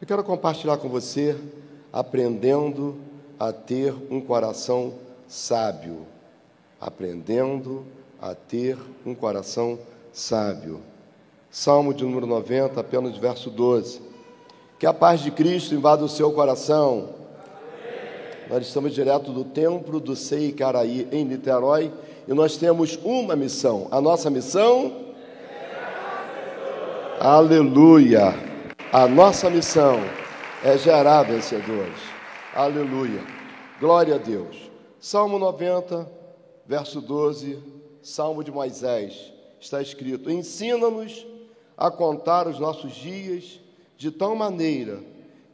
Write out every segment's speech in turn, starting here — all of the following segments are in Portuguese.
Eu quero compartilhar com você aprendendo a ter um coração sábio. Aprendendo a ter um coração sábio. Salmo de número 90, apenas verso 12. Que a paz de Cristo invada o seu coração. Nós estamos direto do templo do Sei Caraí, em Niterói, e nós temos uma missão. A nossa missão. Aleluia! A nossa missão é gerar vencedores. Aleluia! Glória a Deus. Salmo 90, verso 12, Salmo de Moisés, está escrito: Ensina-nos a contar os nossos dias de tal maneira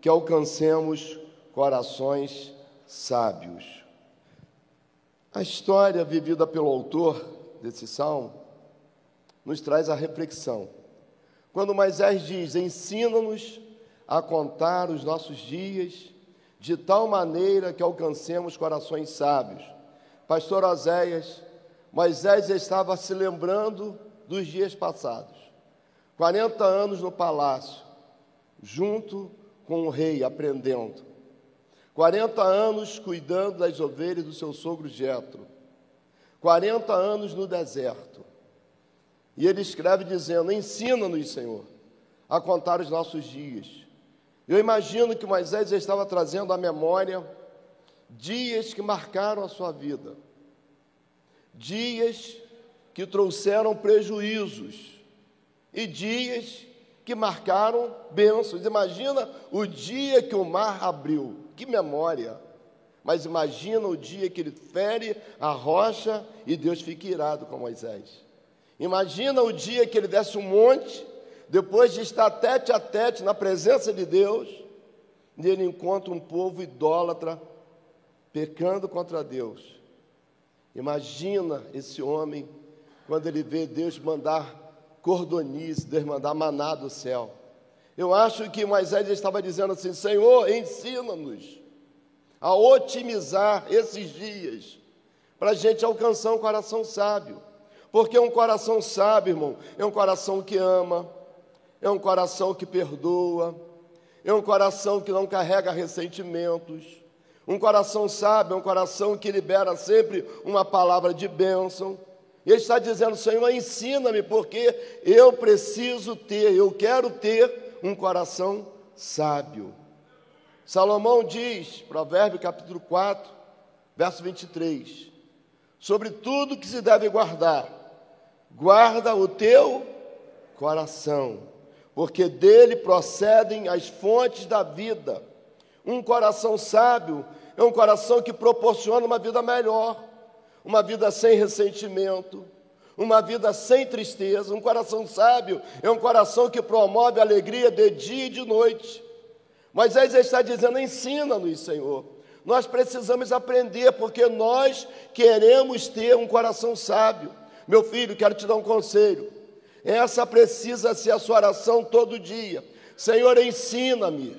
que alcancemos corações sábios. A história vivida pelo autor desse salmo nos traz a reflexão. Quando Moisés diz: Ensina-nos a contar os nossos dias de tal maneira que alcancemos corações sábios. Pastor Oséias, Moisés estava se lembrando dos dias passados. 40 anos no palácio, junto com o rei, aprendendo. 40 anos cuidando das ovelhas do seu sogro Jetro. 40 anos no deserto. E ele escreve dizendo: Ensina-nos, Senhor, a contar os nossos dias. Eu imagino que Moisés estava trazendo à memória dias que marcaram a sua vida, dias que trouxeram prejuízos e dias que marcaram bênçãos. Imagina o dia que o mar abriu, que memória! Mas imagina o dia que ele fere a rocha e Deus fica irado com Moisés. Imagina o dia que ele desce um monte, depois de estar tete a tete na presença de Deus, e ele encontra um povo idólatra pecando contra Deus. Imagina esse homem quando ele vê Deus mandar cordonice, Deus mandar maná do céu. Eu acho que Moisés estava dizendo assim: Senhor, ensina-nos a otimizar esses dias, para a gente alcançar um coração sábio. Porque um coração sábio, irmão, é um coração que ama, é um coração que perdoa, é um coração que não carrega ressentimentos. Um coração sábio é um coração que libera sempre uma palavra de bênção. E ele está dizendo, Senhor, ensina-me, porque eu preciso ter, eu quero ter um coração sábio. Salomão diz, Provérbio capítulo 4, verso 23, sobre tudo que se deve guardar, guarda o teu coração, porque dele procedem as fontes da vida. Um coração sábio é um coração que proporciona uma vida melhor, uma vida sem ressentimento, uma vida sem tristeza. Um coração sábio é um coração que promove alegria de dia e de noite. Moisés está dizendo: ensina-nos, Senhor. Nós precisamos aprender, porque nós queremos ter um coração sábio. Meu filho, quero te dar um conselho. Essa precisa ser a sua oração todo dia. Senhor, ensina-me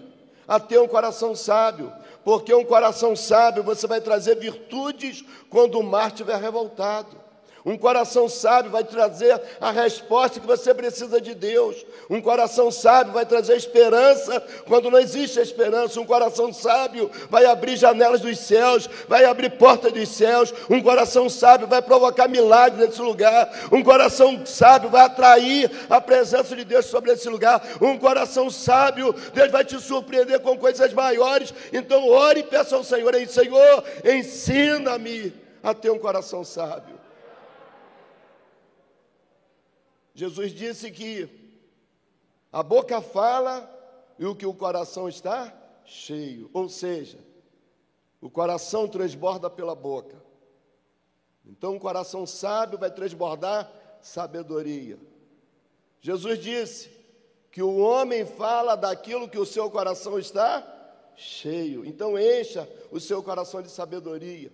a ter um coração sábio, porque um coração sábio você vai trazer virtudes quando o mar estiver revoltado. Um coração sábio vai trazer a resposta que você precisa de Deus. Um coração sábio vai trazer esperança quando não existe esperança. Um coração sábio vai abrir janelas dos céus, vai abrir portas dos céus. Um coração sábio vai provocar milagres nesse lugar. Um coração sábio vai atrair a presença de Deus sobre esse lugar. Um coração sábio, Deus vai te surpreender com coisas maiores. Então, ore e peça ao Senhor: Senhor, ensina-me a ter um coração sábio. Jesus disse que a boca fala e o que o coração está cheio, ou seja, o coração transborda pela boca. Então, o coração sábio vai transbordar sabedoria. Jesus disse que o homem fala daquilo que o seu coração está cheio. Então, encha o seu coração de sabedoria,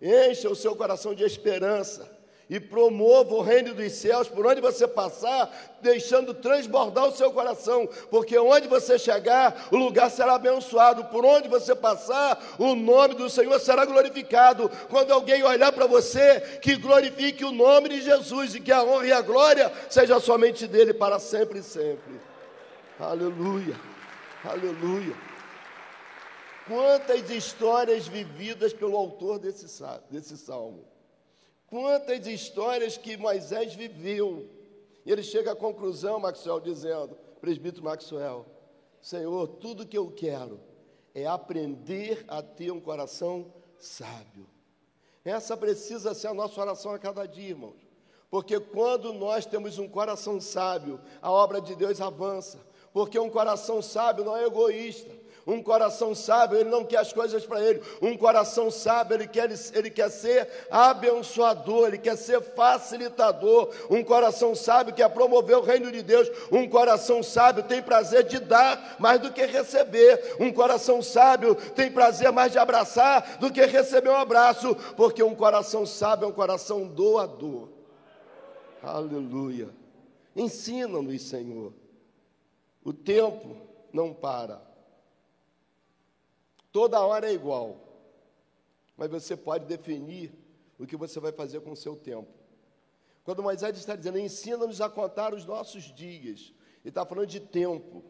encha o seu coração de esperança e promova o reino dos céus por onde você passar, deixando transbordar o seu coração, porque onde você chegar, o lugar será abençoado, por onde você passar, o nome do Senhor será glorificado. Quando alguém olhar para você, que glorifique o nome de Jesus e que a honra e a glória seja somente dele para sempre e sempre. Aleluia. Aleluia. Quantas histórias vividas pelo autor desse, desse salmo. Quantas histórias que Moisés viveu. E ele chega à conclusão, Maxwell, dizendo, presbítero Maxwell, Senhor, tudo que eu quero é aprender a ter um coração sábio. Essa precisa ser a nossa oração a cada dia, irmãos. Porque quando nós temos um coração sábio, a obra de Deus avança. Porque um coração sábio não é egoísta. Um coração sábio, ele não quer as coisas para ele. Um coração sábio, ele quer, ele quer ser abençoador, ele quer ser facilitador. Um coração sábio quer promover o reino de Deus. Um coração sábio tem prazer de dar mais do que receber. Um coração sábio tem prazer mais de abraçar do que receber um abraço. Porque um coração sábio é um coração doador. Aleluia. Ensina-nos, Senhor. O tempo não para. Toda hora é igual. Mas você pode definir o que você vai fazer com o seu tempo. Quando Moisés está dizendo, ensina-nos a contar os nossos dias, ele está falando de tempo.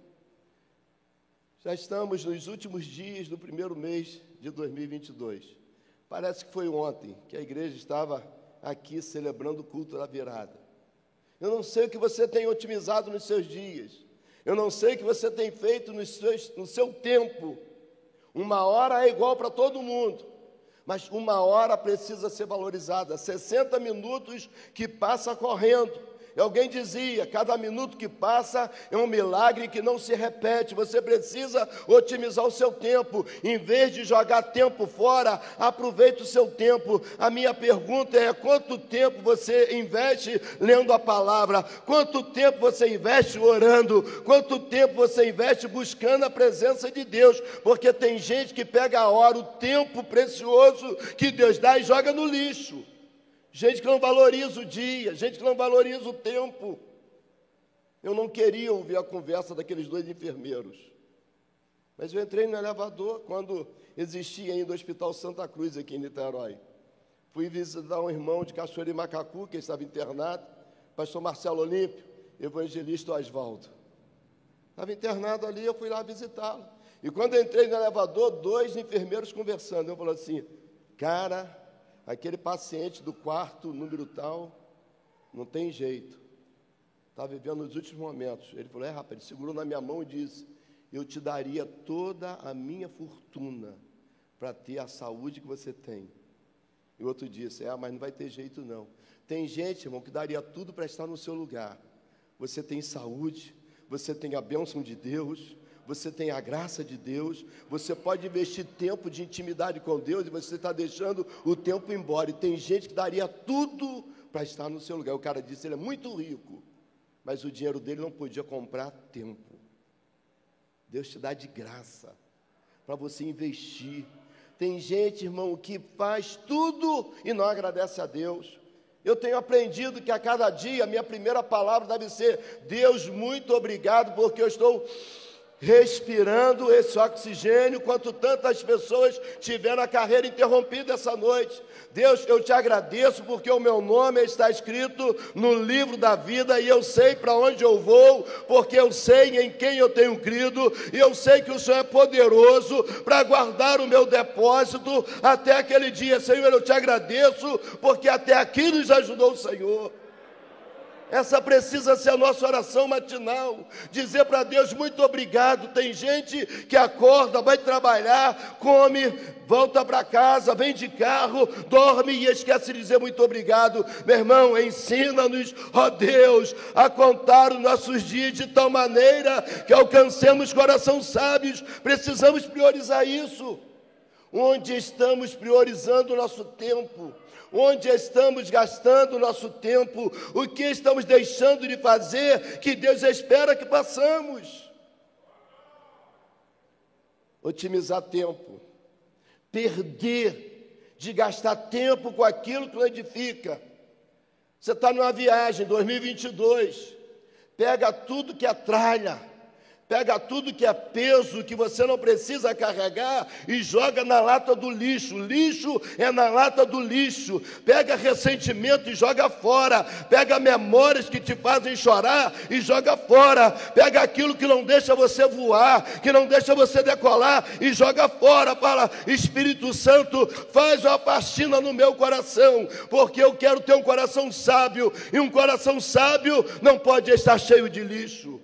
Já estamos nos últimos dias do primeiro mês de 2022. Parece que foi ontem que a igreja estava aqui celebrando o culto da virada. Eu não sei o que você tem otimizado nos seus dias. Eu não sei o que você tem feito no seu, no seu tempo uma hora é igual para todo mundo, mas uma hora precisa ser valorizada. 60 minutos que passa correndo. E alguém dizia: cada minuto que passa é um milagre que não se repete. Você precisa otimizar o seu tempo. Em vez de jogar tempo fora, aproveite o seu tempo. A minha pergunta é: quanto tempo você investe lendo a palavra? Quanto tempo você investe orando? Quanto tempo você investe buscando a presença de Deus? Porque tem gente que pega a hora, o tempo precioso que Deus dá e joga no lixo gente que não valoriza o dia, gente que não valoriza o tempo. Eu não queria ouvir a conversa daqueles dois enfermeiros. Mas eu entrei no elevador quando existia ainda o Hospital Santa Cruz aqui em Niterói. Fui visitar um irmão de Cachoeira e Macacu, que estava internado, pastor Marcelo Olímpio, evangelista Oswaldo. Estava internado ali, eu fui lá visitá-lo. E quando entrei no elevador, dois enfermeiros conversando. Eu falei assim, cara, aquele paciente do quarto número tal, não tem jeito. Está vivendo os últimos momentos. Ele falou: É, rapaz, ele segurou na minha mão e disse: Eu te daria toda a minha fortuna para ter a saúde que você tem. E o outro disse: É, mas não vai ter jeito não. Tem gente, irmão, que daria tudo para estar no seu lugar. Você tem saúde, você tem a bênção de Deus, você tem a graça de Deus, você pode investir tempo de intimidade com Deus e você está deixando o tempo embora. E tem gente que daria tudo para estar no seu lugar. O cara disse: ele é muito rico, mas o dinheiro dele não podia comprar tempo. Deus te dá de graça para você investir. Tem gente, irmão, que faz tudo e não agradece a Deus. Eu tenho aprendido que a cada dia a minha primeira palavra deve ser: Deus, muito obrigado, porque eu estou respirando esse oxigênio, quanto tantas pessoas tiveram a carreira interrompida essa noite. Deus, eu te agradeço porque o meu nome está escrito no livro da vida e eu sei para onde eu vou, porque eu sei em quem eu tenho crido e eu sei que o Senhor é poderoso para guardar o meu depósito até aquele dia. Senhor, eu te agradeço porque até aqui nos ajudou o Senhor. Essa precisa ser a nossa oração matinal. Dizer para Deus muito obrigado. Tem gente que acorda, vai trabalhar, come, volta para casa, vem de carro, dorme e esquece de dizer muito obrigado. Meu irmão, ensina-nos, ó Deus, a contar os nossos dias de tal maneira que alcancemos coração sábios. Precisamos priorizar isso. Onde estamos priorizando o nosso tempo? Onde estamos gastando o nosso tempo, o que estamos deixando de fazer que Deus espera que façamos. Otimizar tempo, perder de gastar tempo com aquilo que não edifica. Você está numa viagem 2022, pega tudo que é tralha, Pega tudo que é peso, que você não precisa carregar e joga na lata do lixo. Lixo é na lata do lixo. Pega ressentimento e joga fora. Pega memórias que te fazem chorar e joga fora. Pega aquilo que não deixa você voar, que não deixa você decolar e joga fora. Fala, Espírito Santo, faz uma faxina no meu coração, porque eu quero ter um coração sábio e um coração sábio não pode estar cheio de lixo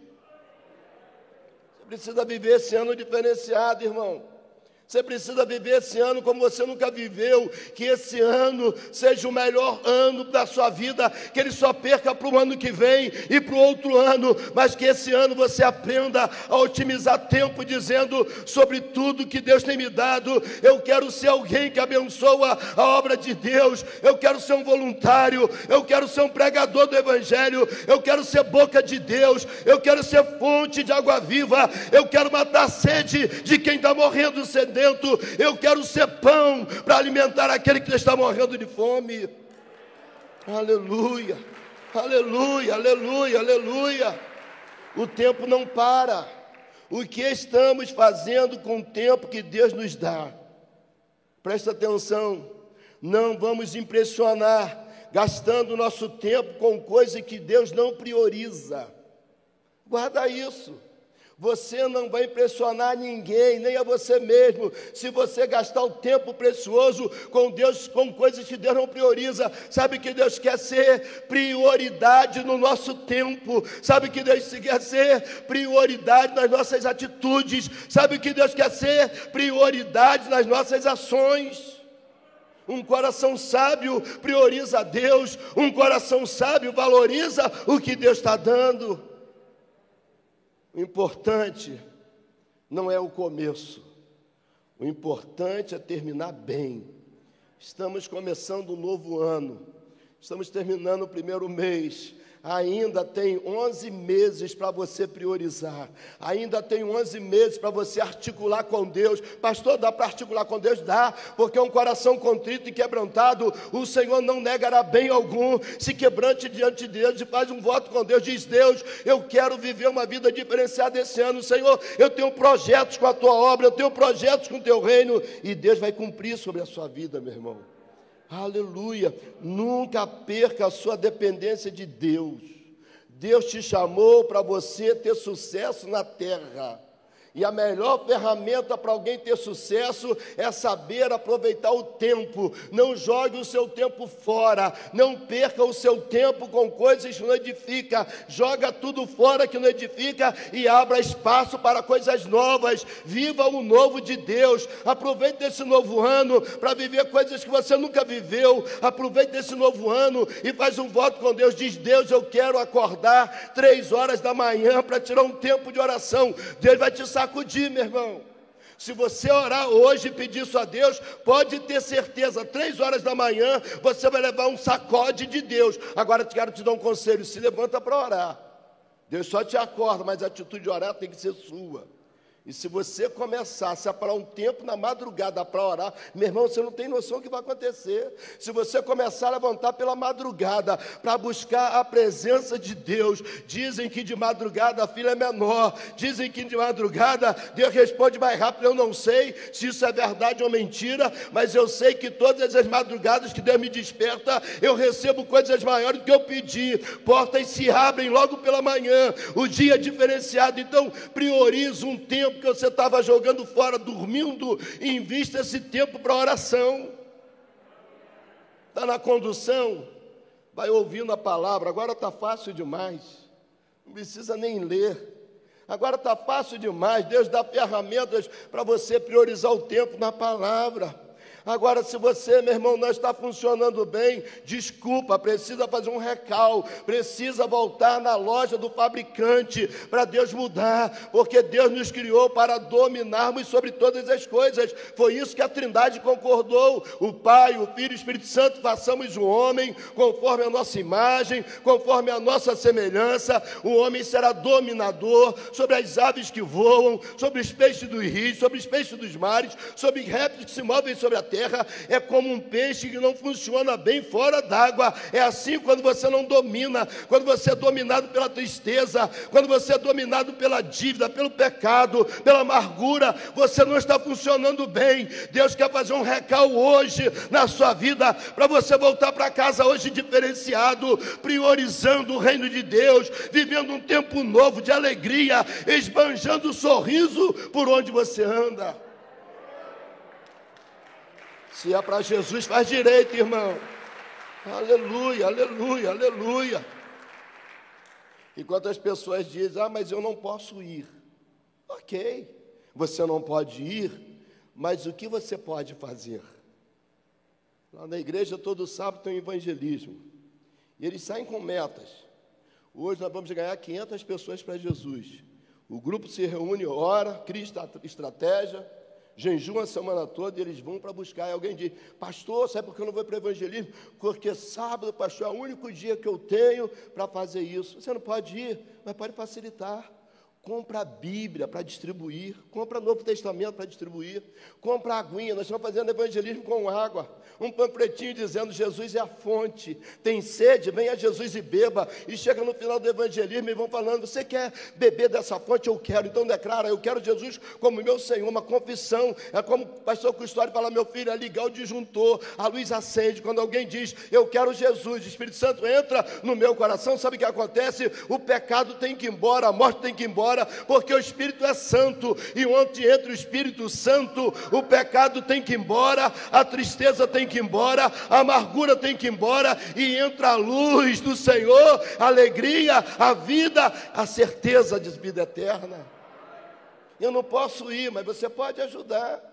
precisa viver esse ano diferenciado, irmão. Você precisa viver esse ano como você nunca viveu. Que esse ano seja o melhor ano da sua vida. Que ele só perca para o ano que vem e para o outro ano. Mas que esse ano você aprenda a otimizar tempo, dizendo sobre tudo que Deus tem me dado. Eu quero ser alguém que abençoa a obra de Deus. Eu quero ser um voluntário. Eu quero ser um pregador do Evangelho. Eu quero ser boca de Deus. Eu quero ser fonte de água viva. Eu quero matar a sede de quem está morrendo sedento dentro. Eu quero ser pão para alimentar aquele que está morrendo de fome. Aleluia, aleluia, aleluia, aleluia. O tempo não para. O que estamos fazendo com o tempo que Deus nos dá? Presta atenção. Não vamos impressionar gastando nosso tempo com coisa que Deus não prioriza. Guarda isso. Você não vai impressionar ninguém, nem a você mesmo, se você gastar o tempo precioso com Deus, com coisas que Deus não prioriza. Sabe que Deus quer ser prioridade no nosso tempo, sabe que Deus quer ser prioridade nas nossas atitudes, sabe que Deus quer ser prioridade nas nossas ações. Um coração sábio prioriza Deus, um coração sábio valoriza o que Deus está dando. O importante não é o começo, o importante é terminar bem. Estamos começando um novo ano, estamos terminando o primeiro mês ainda tem 11 meses para você priorizar, ainda tem 11 meses para você articular com Deus. Pastor, dá para articular com Deus? Dá, porque um coração contrito e quebrantado, o Senhor não negará bem algum. Se quebrante diante de Deus e faz um voto com Deus, diz: Deus, eu quero viver uma vida diferenciada esse ano, Senhor. Eu tenho projetos com a tua obra, eu tenho projetos com o teu reino, e Deus vai cumprir sobre a sua vida, meu irmão. Aleluia. Nunca perca a sua dependência de Deus. Deus te chamou para você ter sucesso na terra. E a melhor ferramenta para alguém ter sucesso é saber aproveitar o tempo. Não jogue o seu tempo fora. Não perca o seu tempo com coisas que não edificam. Joga tudo fora que não edifica e abra espaço para coisas novas. Viva o novo de Deus. Aproveite esse novo ano para viver coisas que você nunca viveu. Aproveite esse novo ano e faz um voto com Deus. Diz: Deus, eu quero acordar três horas da manhã para tirar um tempo de oração. Deus vai te sacudir, meu irmão. Se você orar hoje e pedir isso a Deus, pode ter certeza, três horas da manhã, você vai levar um sacode de Deus. Agora quero te dar um conselho: se levanta para orar. Deus só te acorda, mas a atitude de orar tem que ser sua. E se você começar a separar um tempo na madrugada para orar, meu irmão, você não tem noção do que vai acontecer. Se você começar a levantar pela madrugada para buscar a presença de Deus, dizem que de madrugada a filha é menor, dizem que de madrugada Deus responde mais rápido. Eu não sei se isso é verdade ou mentira, mas eu sei que todas as madrugadas que Deus me desperta, eu recebo coisas maiores do que eu pedi. Portas se abrem logo pela manhã, o dia é diferenciado. Então, prioriza um tempo que você estava jogando fora, dormindo, invista esse tempo para oração. Está na condução, vai ouvindo a palavra. Agora está fácil demais, não precisa nem ler. Agora está fácil demais. Deus dá ferramentas para você priorizar o tempo na palavra. Agora, se você, meu irmão, não está funcionando bem, desculpa, precisa fazer um recal, precisa voltar na loja do fabricante para Deus mudar, porque Deus nos criou para dominarmos sobre todas as coisas. Foi isso que a Trindade concordou: o Pai, o Filho e o Espírito Santo, façamos o homem conforme a nossa imagem, conforme a nossa semelhança. O homem será dominador sobre as aves que voam, sobre os peixes dos rios, sobre os peixes dos mares, sobre répteis que se movem sobre a terra é como um peixe que não funciona bem fora d'água. É assim quando você não domina, quando você é dominado pela tristeza, quando você é dominado pela dívida, pelo pecado, pela amargura, você não está funcionando bem. Deus quer fazer um recal hoje na sua vida para você voltar para casa hoje diferenciado, priorizando o reino de Deus, vivendo um tempo novo de alegria, esbanjando o sorriso por onde você anda. Se é para Jesus, faz direito, irmão. Aleluia, aleluia, aleluia. Enquanto as pessoas dizem, ah, mas eu não posso ir. Ok, você não pode ir, mas o que você pode fazer? Lá na igreja, todo sábado tem um evangelismo. E eles saem com metas. Hoje nós vamos ganhar 500 pessoas para Jesus. O grupo se reúne, ora, cria estratégia, jejum a semana toda e eles vão para buscar. E alguém diz, pastor, sabe por que eu não vou para o evangelismo? Porque sábado, pastor, é o único dia que eu tenho para fazer isso. Você não pode ir, mas pode facilitar. Compra a Bíblia para distribuir, compra Novo Testamento para distribuir, compra aguinha, nós estamos fazendo evangelismo com água, um panfletinho dizendo Jesus é a fonte, tem sede, venha Jesus e beba, e chega no final do evangelismo e vão falando, você quer beber dessa fonte? Eu quero, então declara, eu quero Jesus como meu Senhor, uma confissão, é como o pastor Custódio fala, meu filho, é ligar o disjuntor, a luz acende, quando alguém diz, eu quero Jesus, o Espírito Santo entra no meu coração, sabe o que acontece? O pecado tem que ir embora, a morte tem que ir embora, porque o Espírito é santo, e onde entra o Espírito Santo, o pecado tem que ir embora, a tristeza tem que ir embora, a amargura tem que ir embora, e entra a luz do Senhor, a alegria, a vida, a certeza de vida eterna. Eu não posso ir, mas você pode ajudar.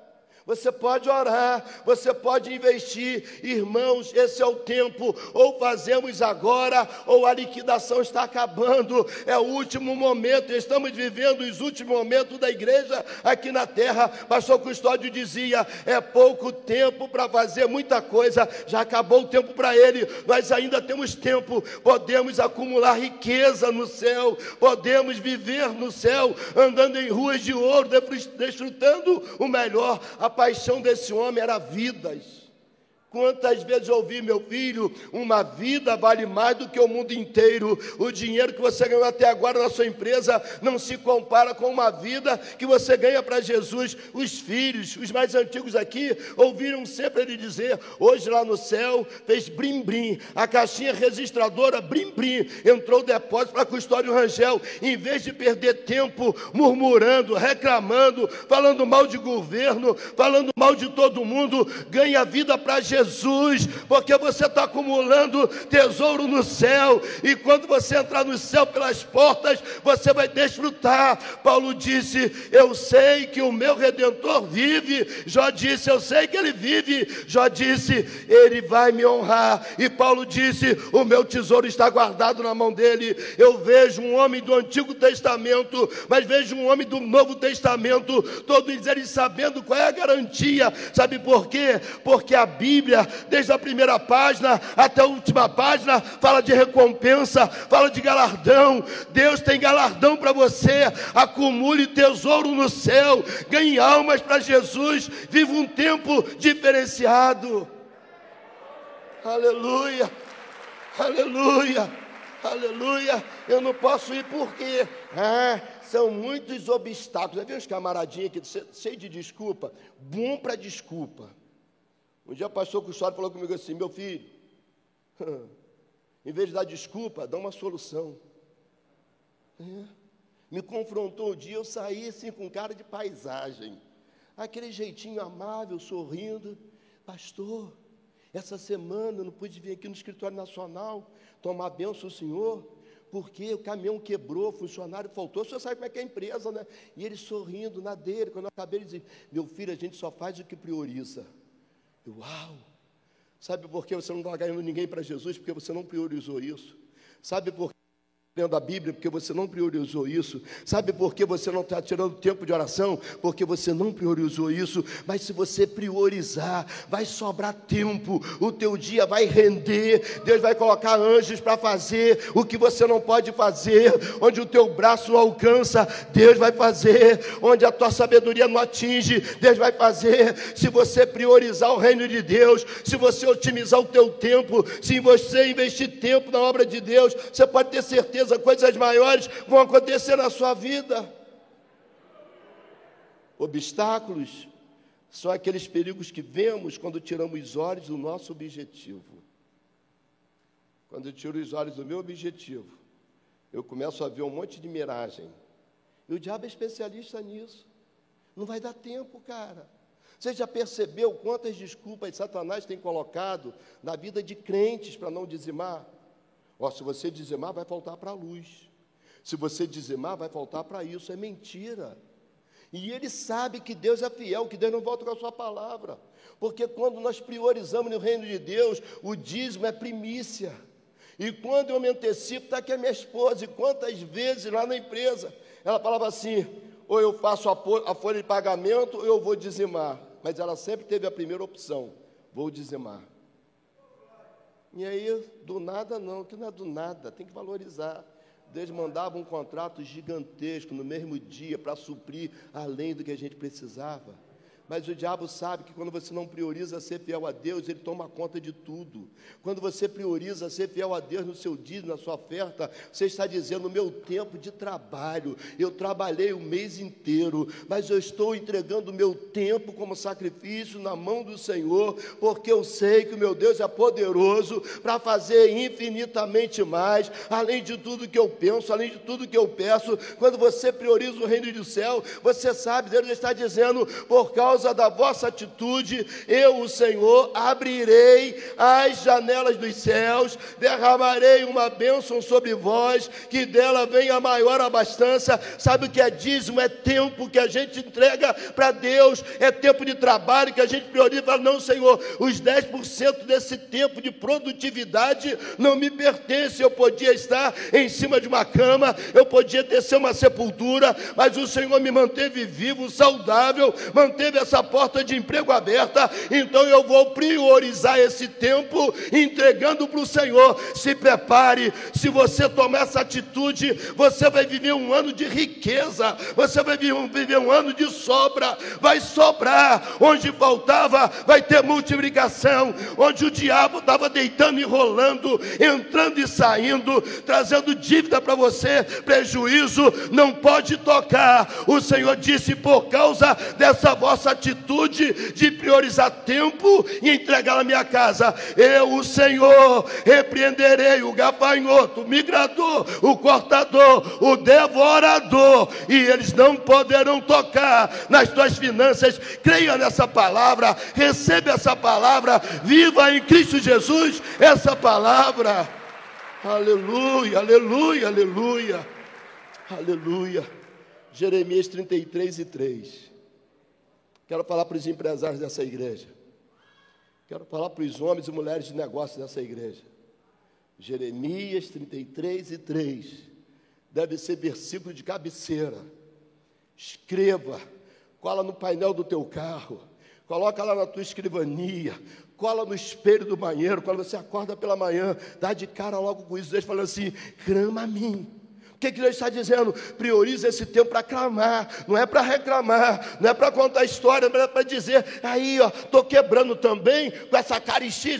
Você pode orar, você pode investir, irmãos. Esse é o tempo. Ou fazemos agora, ou a liquidação está acabando. É o último momento. Estamos vivendo os últimos momentos da igreja aqui na terra. Pastor Custódio dizia: é pouco tempo para fazer muita coisa. Já acabou o tempo para ele. Nós ainda temos tempo. Podemos acumular riqueza no céu. Podemos viver no céu, andando em ruas de ouro, desfrutando o melhor. A paixão desse homem era vidas. Quantas vezes eu ouvi, meu filho, uma vida vale mais do que o mundo inteiro. O dinheiro que você ganhou até agora na sua empresa não se compara com uma vida que você ganha para Jesus. Os filhos, os mais antigos aqui, ouviram sempre ele dizer: hoje lá no céu fez brim-brim, a caixinha registradora brim-brim, entrou o depósito para custódio Rangel. Em vez de perder tempo murmurando, reclamando, falando mal de governo, falando mal de todo mundo, ganha vida para Jesus Jesus, porque você está acumulando tesouro no céu, e quando você entrar no céu pelas portas, você vai desfrutar. Paulo disse: Eu sei que o meu redentor vive. Jó disse: Eu sei que ele vive. Jó disse: Ele vai me honrar. E Paulo disse: O meu tesouro está guardado na mão dele. Eu vejo um homem do Antigo Testamento, mas vejo um homem do Novo Testamento, todos eles sabendo qual é a garantia. Sabe por quê? Porque a Bíblia Bíblia, desde a primeira página até a última página, fala de recompensa, fala de galardão. Deus tem galardão para você. Acumule tesouro no céu, ganhe almas para Jesus, viva um tempo diferenciado. Aleluia, aleluia, aleluia. Eu não posso ir porque ah, são muitos obstáculos. Já viu os camaradinhos aqui, cheio de desculpa? Bom para desculpa. Um dia passou com o senhor falou comigo assim: meu filho, em vez de dar desculpa, dá uma solução. É. Me confrontou um dia, eu saí assim com cara de paisagem, aquele jeitinho amável, sorrindo. Pastor, essa semana eu não pude vir aqui no escritório nacional tomar benção ao senhor, porque o caminhão quebrou, o funcionário faltou. O senhor sabe como é que é a empresa, né? E ele sorrindo na dele, quando eu acabei, ele disse: Meu filho, a gente só faz o que prioriza. Uau! Sabe por que você não está ganhando ninguém para Jesus? Porque você não priorizou isso. Sabe por lendo a Bíblia, porque você não priorizou isso. Sabe por que você não está tirando tempo de oração? Porque você não priorizou isso. Mas se você priorizar, vai sobrar tempo, o teu dia vai render, Deus vai colocar anjos para fazer o que você não pode fazer, onde o teu braço não alcança, Deus vai fazer, onde a tua sabedoria não atinge, Deus vai fazer. Se você priorizar o reino de Deus, se você otimizar o teu tempo, se você investir tempo na obra de Deus, você pode ter certeza certeza coisas maiores vão acontecer na sua vida. Obstáculos são aqueles perigos que vemos quando tiramos os olhos do nosso objetivo. Quando eu tiro os olhos do meu objetivo, eu começo a ver um monte de miragem. E o diabo é especialista nisso. Não vai dar tempo, cara. Você já percebeu quantas desculpas Satanás tem colocado na vida de crentes para não dizimar? Ó, se você dizimar, vai faltar para a luz. Se você dizimar, vai faltar para isso. É mentira. E ele sabe que Deus é fiel, que Deus não volta com a sua palavra. Porque quando nós priorizamos no reino de Deus, o dízimo é primícia. E quando eu me antecipo, está aqui a minha esposa, e quantas vezes lá na empresa, ela falava assim: ou eu faço a folha de pagamento, ou eu vou dizimar. Mas ela sempre teve a primeira opção: vou dizimar. E aí, do nada não, que não é do nada, tem que valorizar. Deus mandava um contrato gigantesco no mesmo dia para suprir além do que a gente precisava. Mas o diabo sabe que quando você não prioriza ser fiel a Deus, ele toma conta de tudo. Quando você prioriza ser fiel a Deus no seu dízimo, na sua oferta, você está dizendo: meu tempo de trabalho, eu trabalhei o mês inteiro, mas eu estou entregando o meu tempo como sacrifício na mão do Senhor, porque eu sei que o meu Deus é poderoso para fazer infinitamente mais, além de tudo que eu penso, além de tudo que eu peço. Quando você prioriza o reino do céu, você sabe, Deus está dizendo, por causa causa da vossa atitude, eu, o Senhor, abrirei as janelas dos céus, derramarei uma bênção sobre vós, que dela venha maior abastança. Sabe o que é dízimo? É tempo que a gente entrega para Deus, é tempo de trabalho que a gente prioriza. Não, Senhor, os 10% desse tempo de produtividade não me pertence. Eu podia estar em cima de uma cama, eu podia descer uma sepultura, mas o Senhor me manteve vivo, saudável, manteve a essa porta de emprego aberta, então eu vou priorizar esse tempo entregando para o Senhor. Se prepare, se você tomar essa atitude, você vai viver um ano de riqueza, você vai viver um, ano de sobra, vai sobrar, onde faltava, vai ter multiplicação, onde o diabo estava deitando e rolando, entrando e saindo, trazendo dívida para você, prejuízo, não pode tocar. O Senhor disse: por causa dessa vossa atitude de priorizar tempo e entregar na minha casa. Eu, o Senhor, repreenderei o gafanhoto, o migrador, o cortador, o devorador, e eles não poderão tocar nas tuas finanças. Creia nessa palavra, receba essa palavra, viva em Cristo Jesus essa palavra. Aleluia, aleluia, aleluia, aleluia. Jeremias 33 e 3. Quero falar para os empresários dessa igreja. Quero falar para os homens e mulheres de negócio dessa igreja. Jeremias 33 e 3. Deve ser versículo de cabeceira. Escreva, cola no painel do teu carro, coloca lá na tua escrivania, cola no espelho do banheiro, quando você acorda pela manhã, dá de cara logo com isso, Deus falando assim: clama a mim o que, que Deus está dizendo? Prioriza esse tempo para clamar, não é para reclamar, não é para contar história, não é para dizer, aí, ó, estou quebrando também com essa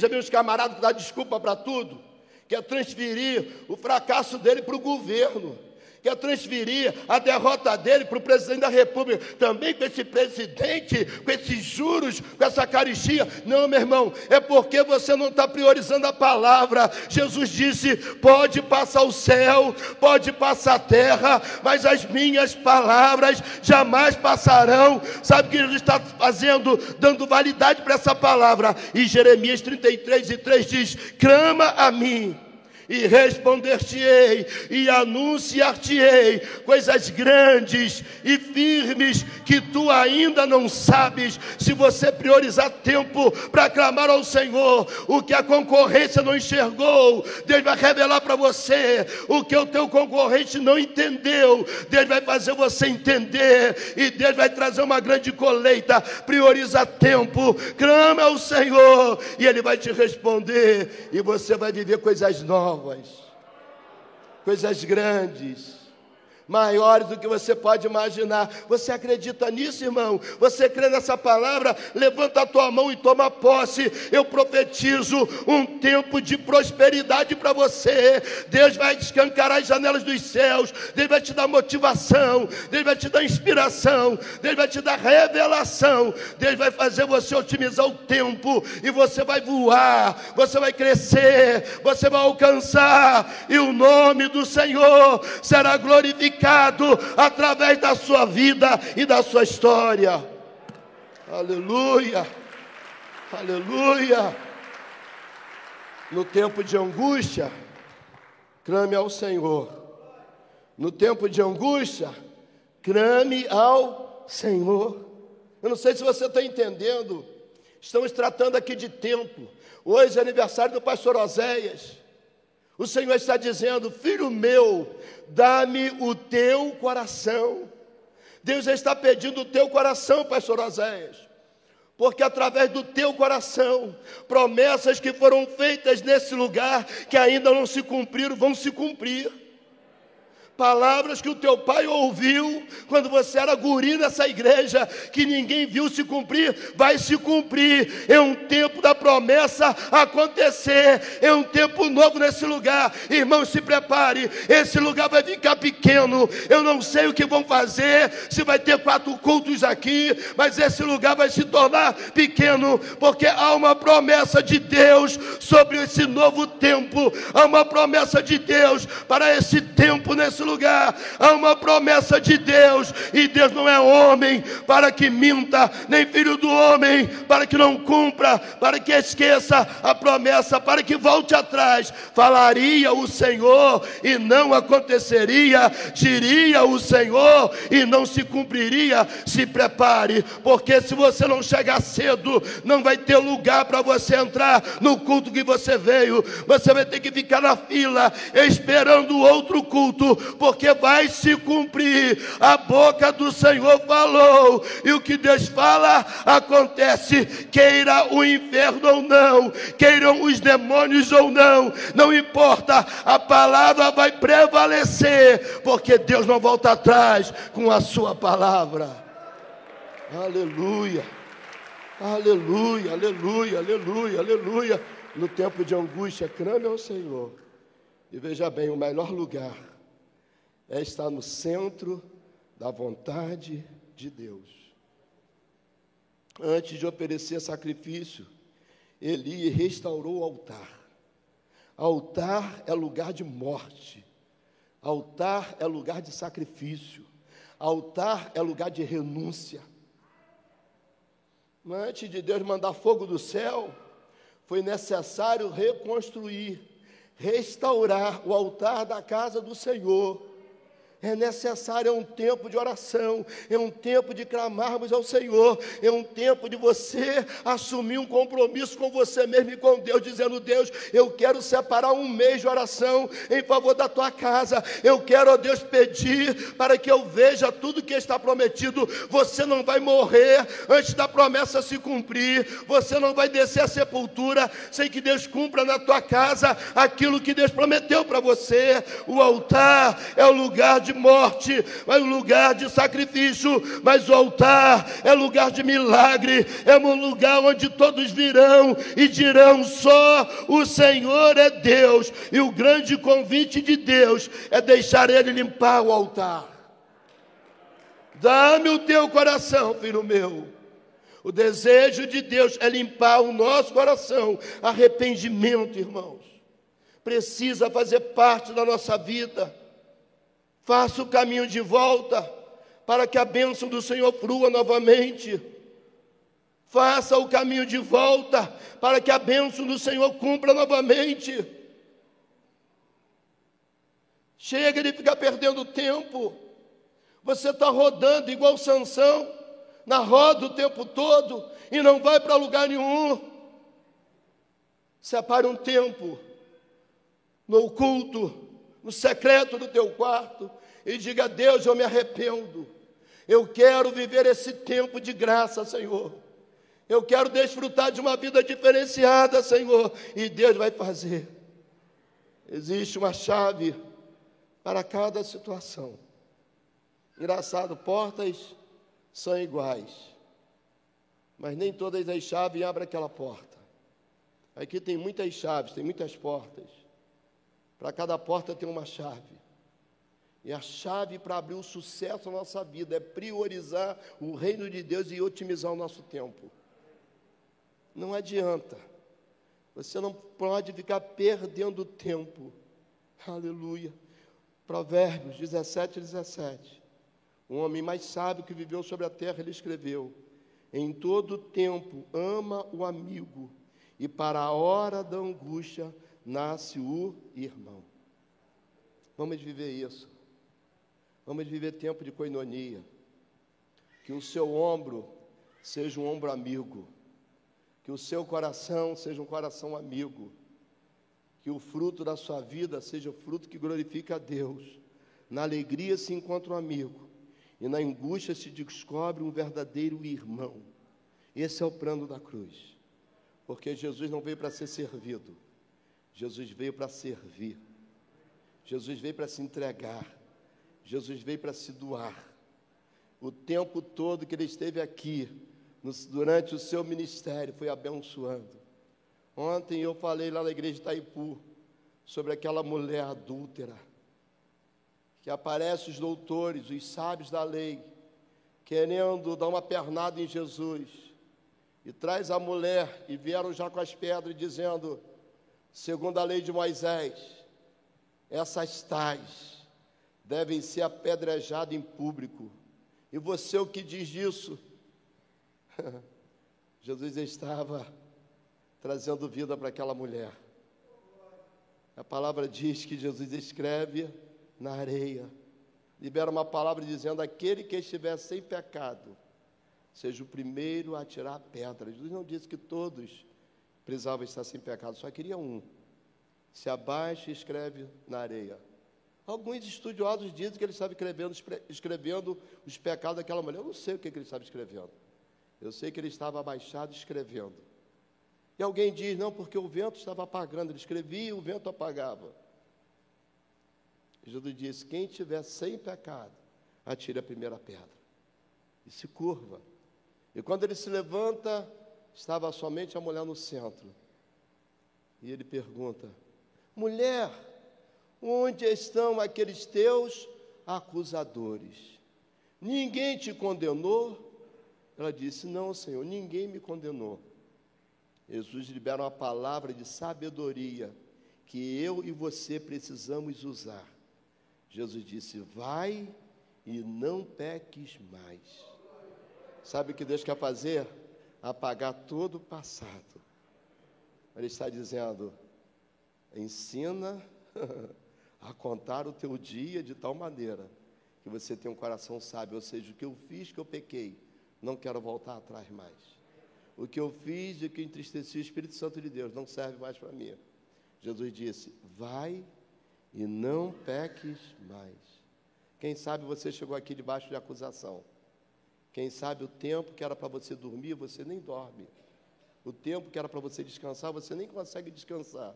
viu os camaradas que dão desculpa para tudo, quer transferir o fracasso dele para o governo quer transferir a derrota dele para o presidente da República, também com esse presidente, com esses juros, com essa caristia. Não, meu irmão, é porque você não está priorizando a palavra. Jesus disse: pode passar o céu, pode passar a terra, mas as minhas palavras jamais passarão. Sabe o que Jesus está fazendo? Dando validade para essa palavra. E Jeremias 33 e 3 diz: clama a mim e responder-te-ei e anunciar-te-ei coisas grandes e firmes que tu ainda não sabes. Se você priorizar tempo para clamar ao Senhor, o que a concorrência não enxergou, Deus vai revelar para você. O que o teu concorrente não entendeu, Deus vai fazer você entender e Deus vai trazer uma grande colheita. Prioriza tempo, clama ao Senhor e Ele vai te responder e você vai viver coisas novas novas, coisas grandes maiores do que você pode imaginar. Você acredita nisso, irmão? Você crê nessa palavra? Levanta a tua mão e toma posse. Eu profetizo um tempo de prosperidade para você. Deus vai escancarar as janelas dos céus. Deus vai te dar motivação. Deus vai te dar inspiração. Deus vai te dar revelação. Deus vai fazer você otimizar o tempo e você vai voar. Você vai crescer. Você vai alcançar e o nome do Senhor será glorificado através da sua vida e da sua história. Aleluia, aleluia. No tempo de angústia, clame ao Senhor. No tempo de angústia, clame ao Senhor. Eu não sei se você está entendendo. Estamos tratando aqui de tempo. Hoje é aniversário do pastor Oséias. O Senhor está dizendo: Filho meu, dá-me o teu coração. Deus está pedindo o teu coração, pastor Oséias. Porque através do teu coração, promessas que foram feitas nesse lugar, que ainda não se cumpriram, vão se cumprir. Palavras que o teu pai ouviu quando você era guri nessa igreja, que ninguém viu se cumprir, vai se cumprir. É um tempo da promessa acontecer, é um tempo novo nesse lugar. Irmão, se prepare, esse lugar vai ficar pequeno. Eu não sei o que vão fazer, se vai ter quatro cultos aqui, mas esse lugar vai se tornar pequeno, porque há uma promessa de Deus sobre esse novo tempo, há uma promessa de Deus para esse tempo nesse lugar. Há uma promessa de Deus, e Deus não é homem para que minta, nem filho do homem para que não cumpra, para que esqueça a promessa, para que volte atrás. Falaria o Senhor e não aconteceria, diria o Senhor e não se cumpriria. Se prepare, porque se você não chegar cedo, não vai ter lugar para você entrar no culto que você veio. Você vai ter que ficar na fila esperando outro culto, porque vai se cumprir. A boca do Senhor falou, e o que Deus fala acontece, queira o inferno ou não, queiram os demônios ou não, não importa, a palavra vai prevalecer, porque Deus não volta atrás com a sua palavra. Aleluia. Aleluia, aleluia, aleluia, aleluia. No tempo de angústia, clame ao Senhor. E veja bem, o melhor lugar é estar no centro da vontade de Deus. Antes de oferecer sacrifício, Eli restaurou o altar. Altar é lugar de morte. Altar é lugar de sacrifício. Altar é lugar de renúncia. Mas antes de Deus mandar fogo do céu, foi necessário reconstruir, restaurar o altar da casa do Senhor é necessário, é um tempo de oração, é um tempo de clamarmos ao Senhor, é um tempo de você assumir um compromisso com você mesmo e com Deus, dizendo: Deus, eu quero separar um mês de oração em favor da tua casa, eu quero, ó Deus, pedir para que eu veja tudo que está prometido. Você não vai morrer antes da promessa se cumprir, você não vai descer à sepultura sem que Deus cumpra na tua casa aquilo que Deus prometeu para você. O altar é o lugar de morte, é um lugar de sacrifício, mas o altar é lugar de milagre, é um lugar onde todos virão e dirão só o Senhor é Deus. E o grande convite de Deus é deixar Ele limpar o altar. Dá-me o teu coração, filho meu. O desejo de Deus é limpar o nosso coração. Arrependimento, irmãos, precisa fazer parte da nossa vida. Faça o caminho de volta para que a bênção do Senhor flua novamente. Faça o caminho de volta para que a bênção do Senhor cumpra novamente. Chega de ficar perdendo tempo. Você está rodando igual Sansão, na roda o tempo todo e não vai para lugar nenhum. Separe um tempo no oculto, no secreto do teu quarto e diga: Deus, eu me arrependo. Eu quero viver esse tempo de graça, Senhor. Eu quero desfrutar de uma vida diferenciada, Senhor, e Deus vai fazer. Existe uma chave para cada situação. Engraçado, portas são iguais, mas nem todas as chaves abrem aquela porta. Aqui tem muitas chaves, tem muitas portas. Para cada porta tem uma chave. E a chave para abrir o sucesso na nossa vida é priorizar o reino de Deus e otimizar o nosso tempo. Não adianta. Você não pode ficar perdendo tempo. Aleluia. Provérbios 17, 17. Um homem mais sábio que viveu sobre a terra, ele escreveu: Em todo tempo ama o amigo, e para a hora da angústia nasce o irmão. Vamos viver isso. Vamos viver tempo de coinonia. Que o seu ombro seja um ombro amigo. Que o seu coração seja um coração amigo. Que o fruto da sua vida seja o fruto que glorifica a Deus. Na alegria se encontra um amigo. E na angústia se descobre um verdadeiro irmão. Esse é o plano da cruz. Porque Jesus não veio para ser servido. Jesus veio para servir. Jesus veio para se entregar. Jesus veio para se doar. O tempo todo que ele esteve aqui, durante o seu ministério, foi abençoando. Ontem eu falei lá na igreja de Itaipu sobre aquela mulher adúltera, que aparece os doutores, os sábios da lei, querendo dar uma pernada em Jesus, e traz a mulher, e vieram já com as pedras, dizendo: segundo a lei de Moisés, essas tais devem ser apedrejadas em público. E você o que diz disso? Jesus estava trazendo vida para aquela mulher. A palavra diz que Jesus escreve na areia, libera uma palavra dizendo: aquele que estiver sem pecado, seja o primeiro a tirar a pedra. Jesus não disse que todos precisavam estar sem pecado, só queria um. Se abaixa e escreve na areia. Alguns estudiosos dizem que ele estava escrevendo, escrevendo os pecados daquela mulher. Eu não sei o que, que ele estava escrevendo. Eu sei que ele estava abaixado escrevendo. E alguém diz, não, porque o vento estava apagando. Ele escrevia e o vento apagava. Jesus disse: quem tiver sem pecado, atire a primeira pedra. E se curva. E quando ele se levanta, estava somente a mulher no centro. E ele pergunta: mulher, onde estão aqueles teus acusadores? Ninguém te condenou? Ela disse: Não, Senhor, ninguém me condenou. Jesus libera uma palavra de sabedoria que eu e você precisamos usar. Jesus disse: Vai e não peques mais. Sabe o que Deus quer fazer? Apagar todo o passado. Ele está dizendo: ensina a contar o teu dia de tal maneira que você tenha um coração sábio, ou seja, o que eu fiz que eu pequei, não quero voltar atrás mais. O que eu fiz e que entristeci o Espírito Santo de Deus não serve mais para mim. Jesus disse: Vai e não peques mais. Quem sabe você chegou aqui debaixo de acusação. Quem sabe o tempo que era para você dormir, você nem dorme. O tempo que era para você descansar, você nem consegue descansar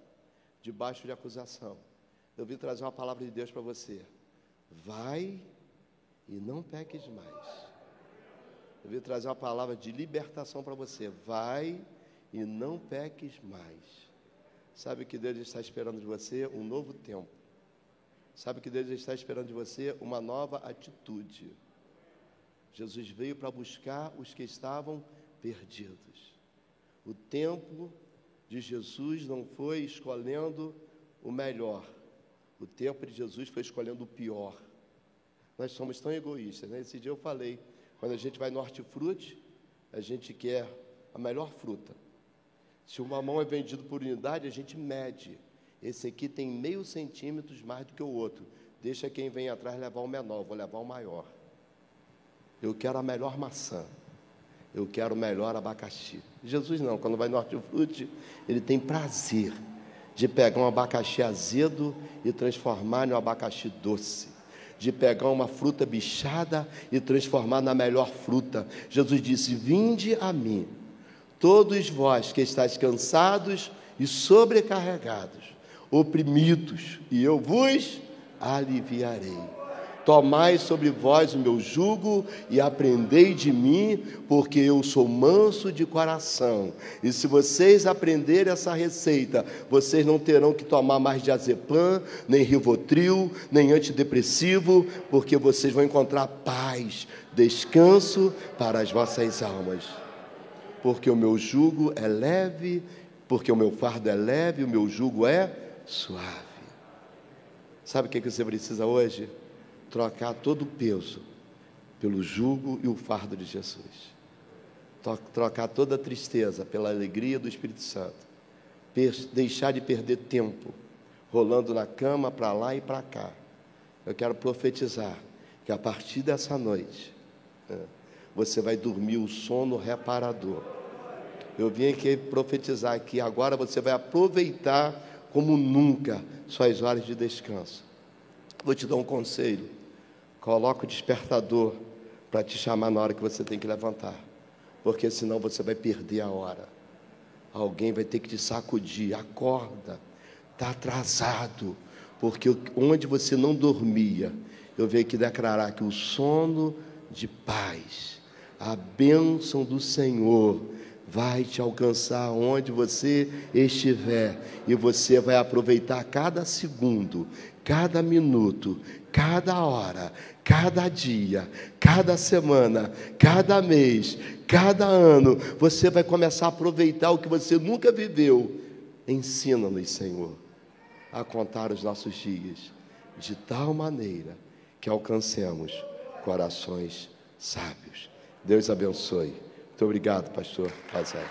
debaixo de acusação. Eu vim trazer uma palavra de Deus para você. Vai e não peques mais. Eu vim trazer uma palavra de libertação para você. Vai e não peques mais. Sabe que Deus está esperando de você um novo tempo. Sabe que Deus está esperando de você uma nova atitude. Jesus veio para buscar os que estavam perdidos. O tempo de Jesus não foi escolhendo o melhor. O tempo de Jesus foi escolhendo o pior. Nós somos tão egoístas, né? Esse dia eu falei quando a gente vai no hortifruti, a gente quer a melhor fruta. Se o mamão é vendido por unidade, a gente mede. Esse aqui tem meio centímetros mais do que o outro. Deixa quem vem atrás levar o menor, vou levar o maior. Eu quero a melhor maçã. Eu quero o melhor abacaxi. Jesus não, quando vai no hortifruti, ele tem prazer de pegar um abacaxi azedo e transformar em um abacaxi doce. De pegar uma fruta bichada e transformar na melhor fruta. Jesus disse: Vinde a mim, todos vós que estáis cansados e sobrecarregados, oprimidos, e eu vos aliviarei. Tomai sobre vós o meu jugo e aprendei de mim, porque eu sou manso de coração. E se vocês aprenderem essa receita, vocês não terão que tomar mais diazepam, nem rivotril, nem antidepressivo, porque vocês vão encontrar paz, descanso para as vossas almas. Porque o meu jugo é leve, porque o meu fardo é leve, o meu jugo é suave. Sabe o que você precisa hoje? Trocar todo o peso pelo jugo e o fardo de Jesus. Trocar toda a tristeza pela alegria do Espírito Santo. Deixar de perder tempo rolando na cama para lá e para cá. Eu quero profetizar que a partir dessa noite né, você vai dormir o sono reparador. Eu vim aqui profetizar que agora você vai aproveitar como nunca suas horas de descanso. Vou te dar um conselho. Coloca o despertador para te chamar na hora que você tem que levantar, porque senão você vai perder a hora. Alguém vai ter que te sacudir, acorda, está atrasado, porque onde você não dormia, eu venho aqui declarar que o sono de paz, a bênção do Senhor, vai te alcançar onde você estiver. E você vai aproveitar cada segundo, cada minuto, cada hora, cada dia, cada semana, cada mês, cada ano, você vai começar a aproveitar o que você nunca viveu. Ensina-nos, Senhor, a contar os nossos dias de tal maneira que alcancemos corações sábios. Deus abençoe. Muito obrigado, pastor Pazé.